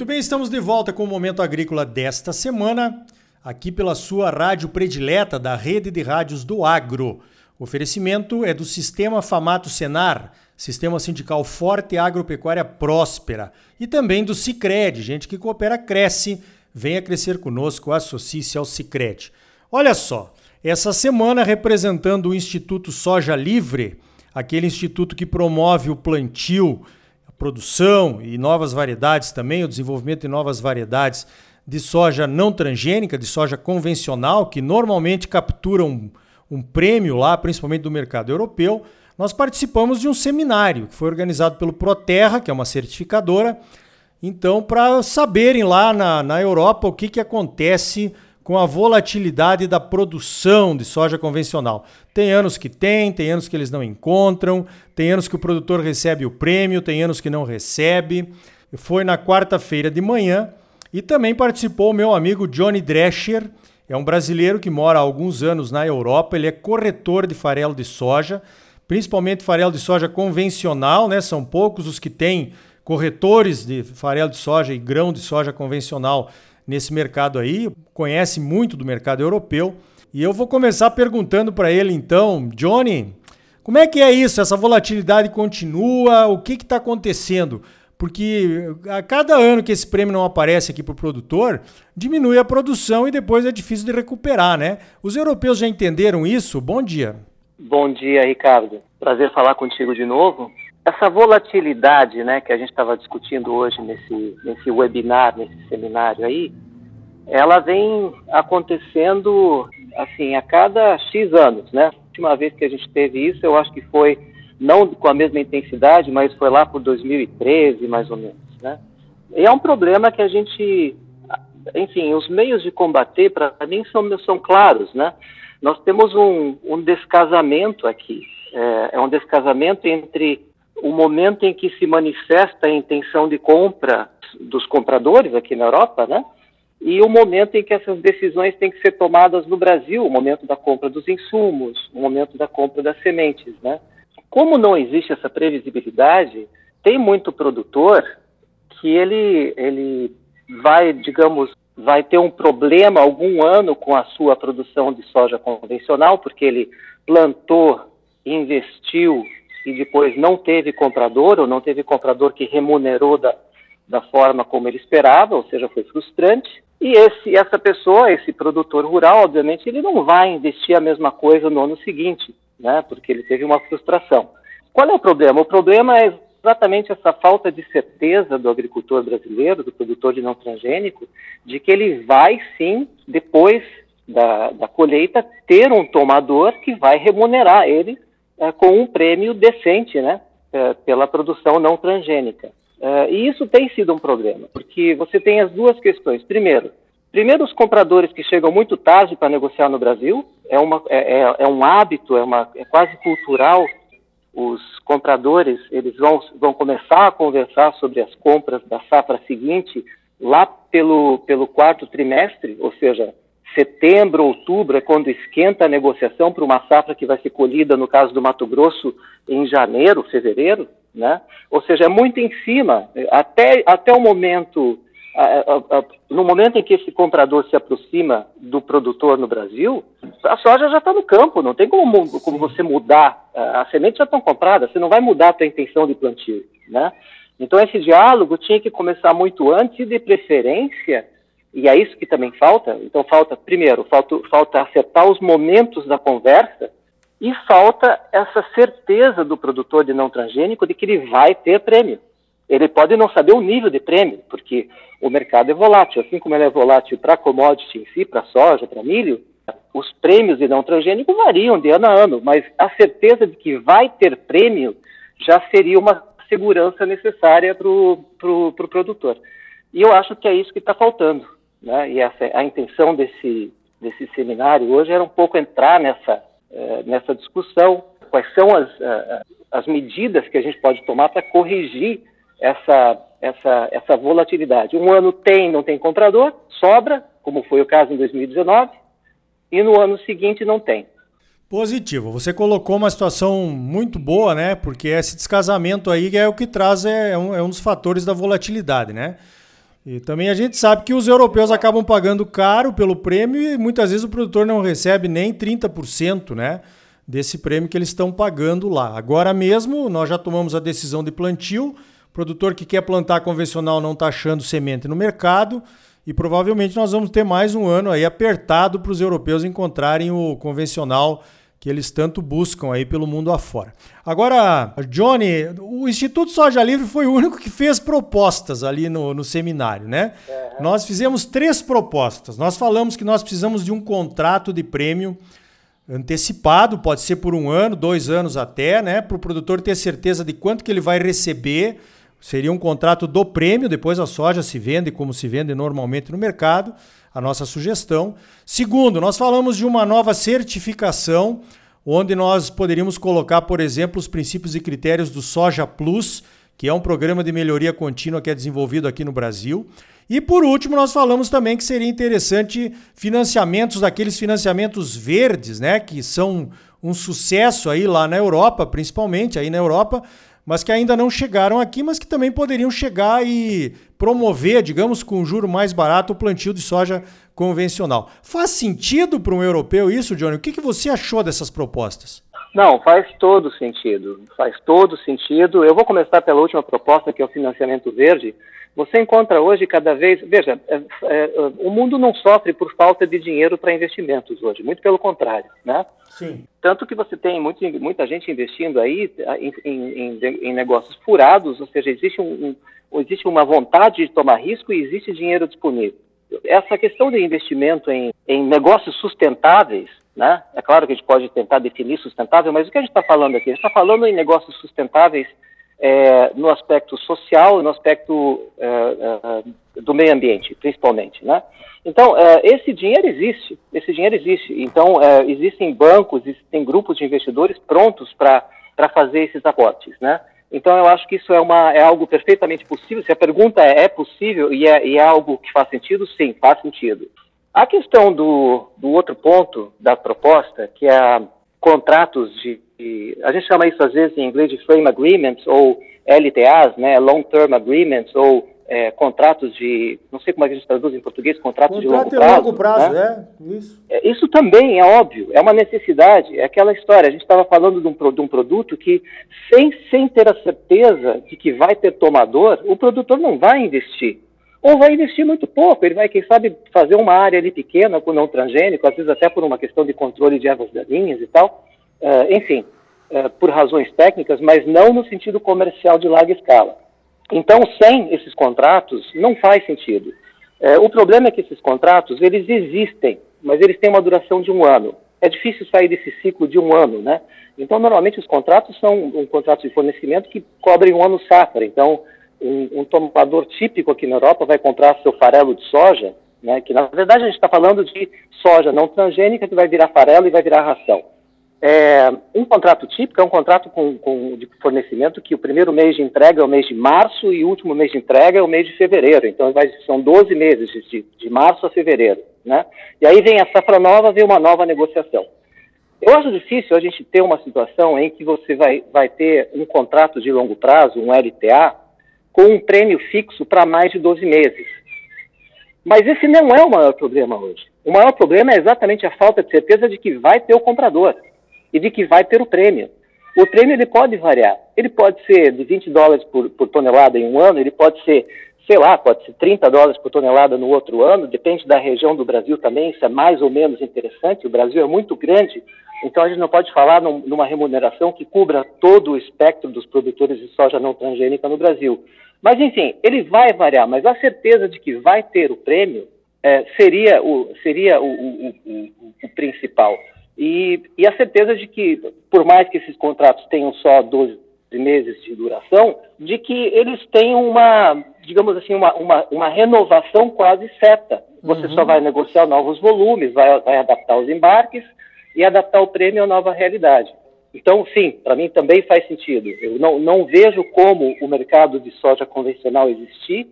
Muito bem, estamos de volta com o Momento Agrícola desta semana, aqui pela sua rádio predileta da Rede de Rádios do Agro. O oferecimento é do Sistema Famato Senar, Sistema Sindical Forte e Agropecuária Próspera, e também do Cicred, gente que coopera cresce, venha crescer conosco, associe-se ao Cicred. Olha só, essa semana representando o Instituto Soja Livre, aquele instituto que promove o plantio produção e novas variedades também, o desenvolvimento de novas variedades de soja não transgênica, de soja convencional, que normalmente capturam um, um prêmio lá, principalmente do mercado europeu, nós participamos de um seminário que foi organizado pelo Proterra, que é uma certificadora, então, para saberem lá na, na Europa o que, que acontece com a volatilidade da produção de soja convencional. Tem anos que tem, tem anos que eles não encontram, tem anos que o produtor recebe o prêmio, tem anos que não recebe. Foi na quarta-feira de manhã e também participou o meu amigo Johnny Drescher, é um brasileiro que mora há alguns anos na Europa, ele é corretor de farelo de soja, principalmente farelo de soja convencional, né? São poucos os que têm corretores de farelo de soja e grão de soja convencional nesse mercado aí, conhece muito do mercado europeu. E eu vou começar perguntando para ele então, Johnny, como é que é isso? Essa volatilidade continua? O que está acontecendo? Porque a cada ano que esse prêmio não aparece aqui para o produtor, diminui a produção e depois é difícil de recuperar, né? Os europeus já entenderam isso? Bom dia. Bom dia, Ricardo. Prazer falar contigo de novo. Essa volatilidade né, que a gente estava discutindo hoje nesse, nesse webinar, nesse seminário aí, ela vem acontecendo assim a cada X anos, né? A última vez que a gente teve isso, eu acho que foi não com a mesma intensidade, mas foi lá por 2013, mais ou menos, né? E é um problema que a gente, enfim, os meios de combater para mim são, são claros, né? Nós temos um, um descasamento aqui, é, é um descasamento entre o momento em que se manifesta a intenção de compra dos compradores aqui na Europa, né? E o momento em que essas decisões têm que ser tomadas no Brasil, o momento da compra dos insumos, o momento da compra das sementes, né? Como não existe essa previsibilidade, tem muito produtor que ele, ele vai, digamos, vai ter um problema algum ano com a sua produção de soja convencional, porque ele plantou, investiu e depois não teve comprador, ou não teve comprador que remunerou da, da forma como ele esperava, ou seja, foi frustrante. E esse, essa pessoa, esse produtor rural, obviamente, ele não vai investir a mesma coisa no ano seguinte, né, porque ele teve uma frustração. Qual é o problema? O problema é exatamente essa falta de certeza do agricultor brasileiro, do produtor de não transgênico, de que ele vai sim, depois da, da colheita, ter um tomador que vai remunerar ele é, com um prêmio decente, né, é, pela produção não transgênica. É, e isso tem sido um problema, porque você tem as duas questões. Primeiro, primeiro os compradores que chegam muito tarde para negociar no Brasil, é, uma, é, é, é um hábito, é, uma, é quase cultural. Os compradores eles vão, vão começar a conversar sobre as compras da safra seguinte lá pelo, pelo quarto trimestre, ou seja, setembro, outubro é quando esquenta a negociação para uma safra que vai ser colhida, no caso do Mato Grosso, em janeiro, fevereiro, né? Ou seja, é muito em cima. Até, até o momento, no momento em que esse comprador se aproxima do produtor no Brasil, a soja já está no campo, não tem como, como você mudar. As sementes já estão compradas, você não vai mudar a sua intenção de plantio, né? Então esse diálogo tinha que começar muito antes e de preferência e é isso que também falta. Então, falta, primeiro, falta, falta acertar os momentos da conversa e falta essa certeza do produtor de não transgênico de que ele vai ter prêmio. Ele pode não saber o nível de prêmio, porque o mercado é volátil. Assim como ele é volátil para commodity em si, para soja, para milho, os prêmios de não transgênico variam de ano a ano, mas a certeza de que vai ter prêmio já seria uma segurança necessária para o pro, pro produtor. E eu acho que é isso que está faltando. Né? E a intenção desse, desse seminário hoje era um pouco entrar nessa, uh, nessa discussão, quais são as, as medidas que a gente pode tomar para corrigir essa, essa, essa volatilidade. Um ano tem, não tem comprador, sobra, como foi o caso em 2019, e no ano seguinte não tem. Positivo. Você colocou uma situação muito boa, né? Porque esse descasamento aí é o que traz, é um, é um dos fatores da volatilidade, né? E também a gente sabe que os europeus acabam pagando caro pelo prêmio e muitas vezes o produtor não recebe nem 30%, né? Desse prêmio que eles estão pagando lá. Agora mesmo, nós já tomamos a decisão de plantio. O produtor que quer plantar convencional não está achando semente no mercado. E provavelmente nós vamos ter mais um ano aí apertado para os europeus encontrarem o convencional que eles tanto buscam aí pelo mundo afora. Agora, Johnny, o Instituto Soja Livre foi o único que fez propostas ali no, no seminário, né? Uhum. Nós fizemos três propostas. Nós falamos que nós precisamos de um contrato de prêmio antecipado, pode ser por um ano, dois anos até, né? Para o produtor ter certeza de quanto que ele vai receber. Seria um contrato do prêmio, depois a soja se vende como se vende normalmente no mercado a nossa sugestão. Segundo, nós falamos de uma nova certificação, onde nós poderíamos colocar, por exemplo, os princípios e critérios do Soja Plus, que é um programa de melhoria contínua que é desenvolvido aqui no Brasil. E por último, nós falamos também que seria interessante financiamentos daqueles financiamentos verdes, né, que são um sucesso aí lá na Europa, principalmente aí na Europa, mas que ainda não chegaram aqui, mas que também poderiam chegar e promover, digamos, com juro mais barato, o plantio de soja convencional. Faz sentido para um europeu isso, Johnny? O que, que você achou dessas propostas? Não, faz todo sentido. Faz todo sentido. Eu vou começar pela última proposta, que é o financiamento verde. Você encontra hoje cada vez. Veja, é, é, o mundo não sofre por falta de dinheiro para investimentos hoje, muito pelo contrário. Né? Sim. Tanto que você tem muito, muita gente investindo aí em, em, em, negócios furados, ou seja, existe, um, existe uma vontade de tomar risco e existe dinheiro disponível. Essa questão de investimento em, em negócios sustentáveis né? É claro que a gente pode tentar definir sustentável, mas o que a gente está falando aqui? A gente está falando em negócios sustentáveis é, no aspecto social e no aspecto é, é, do meio ambiente, principalmente, né? Então, é, esse dinheiro existe, esse dinheiro existe. Então, é, existem bancos, existem grupos de investidores prontos para fazer esses aportes, né? Então, eu acho que isso é, uma, é algo perfeitamente possível. Se a pergunta é, é possível e é, e é algo que faz sentido, sim, faz sentido. A questão do, do outro ponto da proposta, que é contratos de, de, a gente chama isso às vezes em inglês de frame agreements ou LTAs, né, long term agreements ou é, contratos de, não sei como é que a gente traduz em português, contratos Contrato de longo prazo. longo prazo, né? é, isso. É, isso também é óbvio, é uma necessidade, é aquela história, a gente estava falando de um, de um produto que, sem, sem ter a certeza de que vai ter tomador, o produtor não vai investir ou vai investir muito pouco, ele vai, quem sabe, fazer uma área ali pequena com não transgênico, às vezes até por uma questão de controle de ervas daninhas e tal, uh, enfim, uh, por razões técnicas, mas não no sentido comercial de larga escala. Então, sem esses contratos, não faz sentido. Uh, o problema é que esses contratos, eles existem, mas eles têm uma duração de um ano. É difícil sair desse ciclo de um ano, né? Então, normalmente os contratos são um contrato de fornecimento que cobrem um ano safra. Então, um, um tomador típico aqui na Europa vai comprar seu farelo de soja, né, que na verdade a gente está falando de soja não transgênica que vai virar farelo e vai virar ração. É, um contrato típico é um contrato com, com, de fornecimento que o primeiro mês de entrega é o mês de março e o último mês de entrega é o mês de fevereiro. Então são 12 meses de, de março a fevereiro. Né? E aí vem a safra nova, vem uma nova negociação. Eu acho difícil a gente ter uma situação em que você vai, vai ter um contrato de longo prazo, um LTA, com um prêmio fixo para mais de 12 meses. Mas esse não é o maior problema hoje. O maior problema é exatamente a falta de certeza de que vai ter o comprador e de que vai ter o prêmio. O prêmio ele pode variar. Ele pode ser de 20 dólares por, por tonelada em um ano, ele pode ser, sei lá, pode ser 30 dólares por tonelada no outro ano, depende da região do Brasil também, isso é mais ou menos interessante. O Brasil é muito grande, então a gente não pode falar num, numa remuneração que cubra todo o espectro dos produtores de soja não transgênica no Brasil. Mas, enfim, ele vai variar, mas a certeza de que vai ter o prêmio é, seria, o, seria o, o, o, o principal. E, e, a certeza de que, por mais que esses contratos tenham só 12 meses de duração, de que eles tenham uma, digamos assim, uma, uma, uma renovação quase certa. Você uhum. só vai negociar novos volumes, vai, vai adaptar os embarques e adaptar o prêmio à nova realidade. Então, sim, para mim também faz sentido. Eu não, não vejo como o mercado de soja convencional existir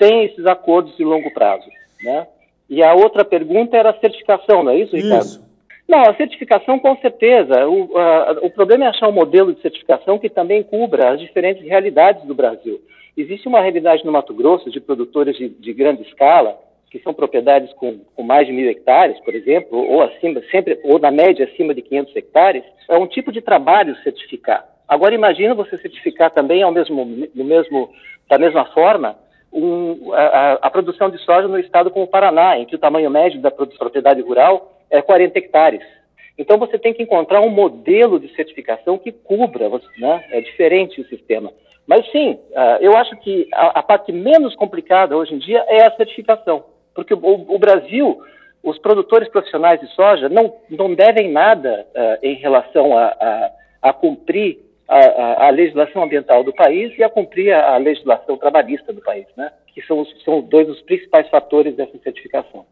sem esses acordos de longo prazo. Né? E a outra pergunta era a certificação, não é isso, Ricardo? Isso. Não, a certificação com certeza. O, a, o problema é achar um modelo de certificação que também cubra as diferentes realidades do Brasil. Existe uma realidade no Mato Grosso de produtores de, de grande escala, que são propriedades com, com, mais de mil hectares, por exemplo, ou acima, sempre, ou na média acima de 500 hectares, é um tipo de trabalho certificar. Agora imagina você certificar também ao mesmo, no mesmo, da mesma forma um, a, a, produção de soja no estado como o Paraná, em que o tamanho médio da propriedade rural é 40 hectares. Então você tem que encontrar um modelo de certificação que cubra, né? é diferente o sistema. Mas sim, uh, eu acho que a, parte menos complicada hoje em dia é a certificação, porque o, Brasil, os produtores profissionais de soja não, não devem nada uh, em relação a, a, a cumprir a, a, legislação ambiental do país e a cumprir a, legislação trabalhista do país, né? que são, são dois dos principais fatores dessa certificação.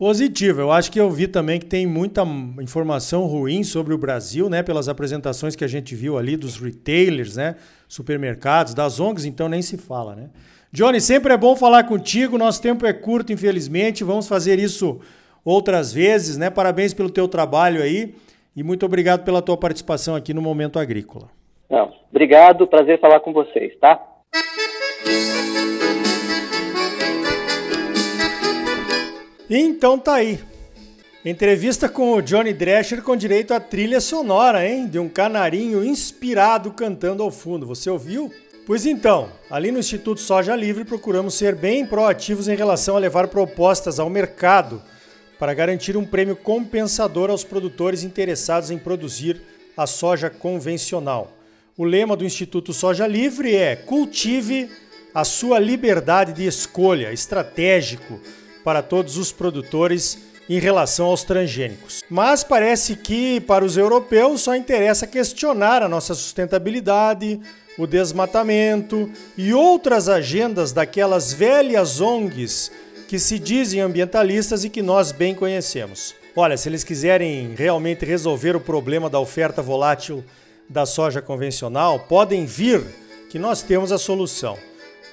Positivo. Eu acho que eu vi também que tem muita informação ruim sobre o Brasil, né? Pelas apresentações que a gente viu ali dos retailers, né? Supermercados, das ONGs, então nem se fala, né? Johnny, sempre é bom falar contigo. Nosso tempo é curto, infelizmente. Vamos fazer isso outras vezes, né? Parabéns pelo teu trabalho aí e muito obrigado pela tua participação aqui no Momento Agrícola. Não, obrigado, prazer falar com vocês, tá? Então tá aí. Entrevista com o Johnny Drescher com direito à trilha sonora, hein? De um canarinho inspirado cantando ao fundo. Você ouviu? Pois então, ali no Instituto Soja Livre procuramos ser bem proativos em relação a levar propostas ao mercado para garantir um prêmio compensador aos produtores interessados em produzir a soja convencional. O lema do Instituto Soja Livre é: cultive a sua liberdade de escolha, estratégico para todos os produtores em relação aos transgênicos. Mas parece que para os europeus só interessa questionar a nossa sustentabilidade, o desmatamento e outras agendas daquelas velhas ONGs que se dizem ambientalistas e que nós bem conhecemos. Olha, se eles quiserem realmente resolver o problema da oferta volátil da soja convencional, podem vir que nós temos a solução.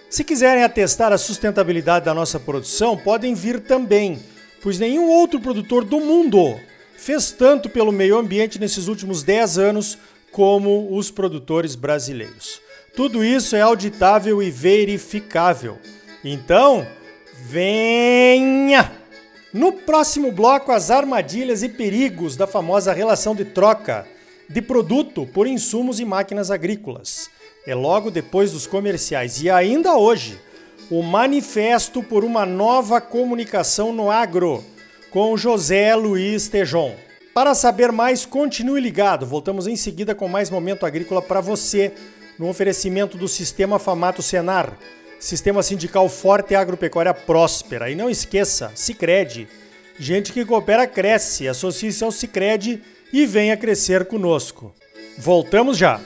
Se quiserem atestar a sustentabilidade da nossa produção, podem vir também, pois nenhum outro produtor do mundo fez tanto pelo meio ambiente nesses últimos 10 anos como os produtores brasileiros. Tudo isso é auditável e verificável. Então, venha! No próximo bloco, as armadilhas e perigos da famosa relação de troca de produto por insumos e máquinas agrícolas. É logo depois dos comerciais. E ainda hoje, o Manifesto por uma Nova Comunicação no Agro, com José Luiz Tejon. Para saber mais, continue ligado. Voltamos em seguida com mais momento agrícola para você, no oferecimento do Sistema Famato Senar, Sistema Sindical Forte e Agropecuária Próspera. E não esqueça, Sicredi. Gente que coopera cresce. Associe-se ao Sicredi e venha crescer conosco. Voltamos já!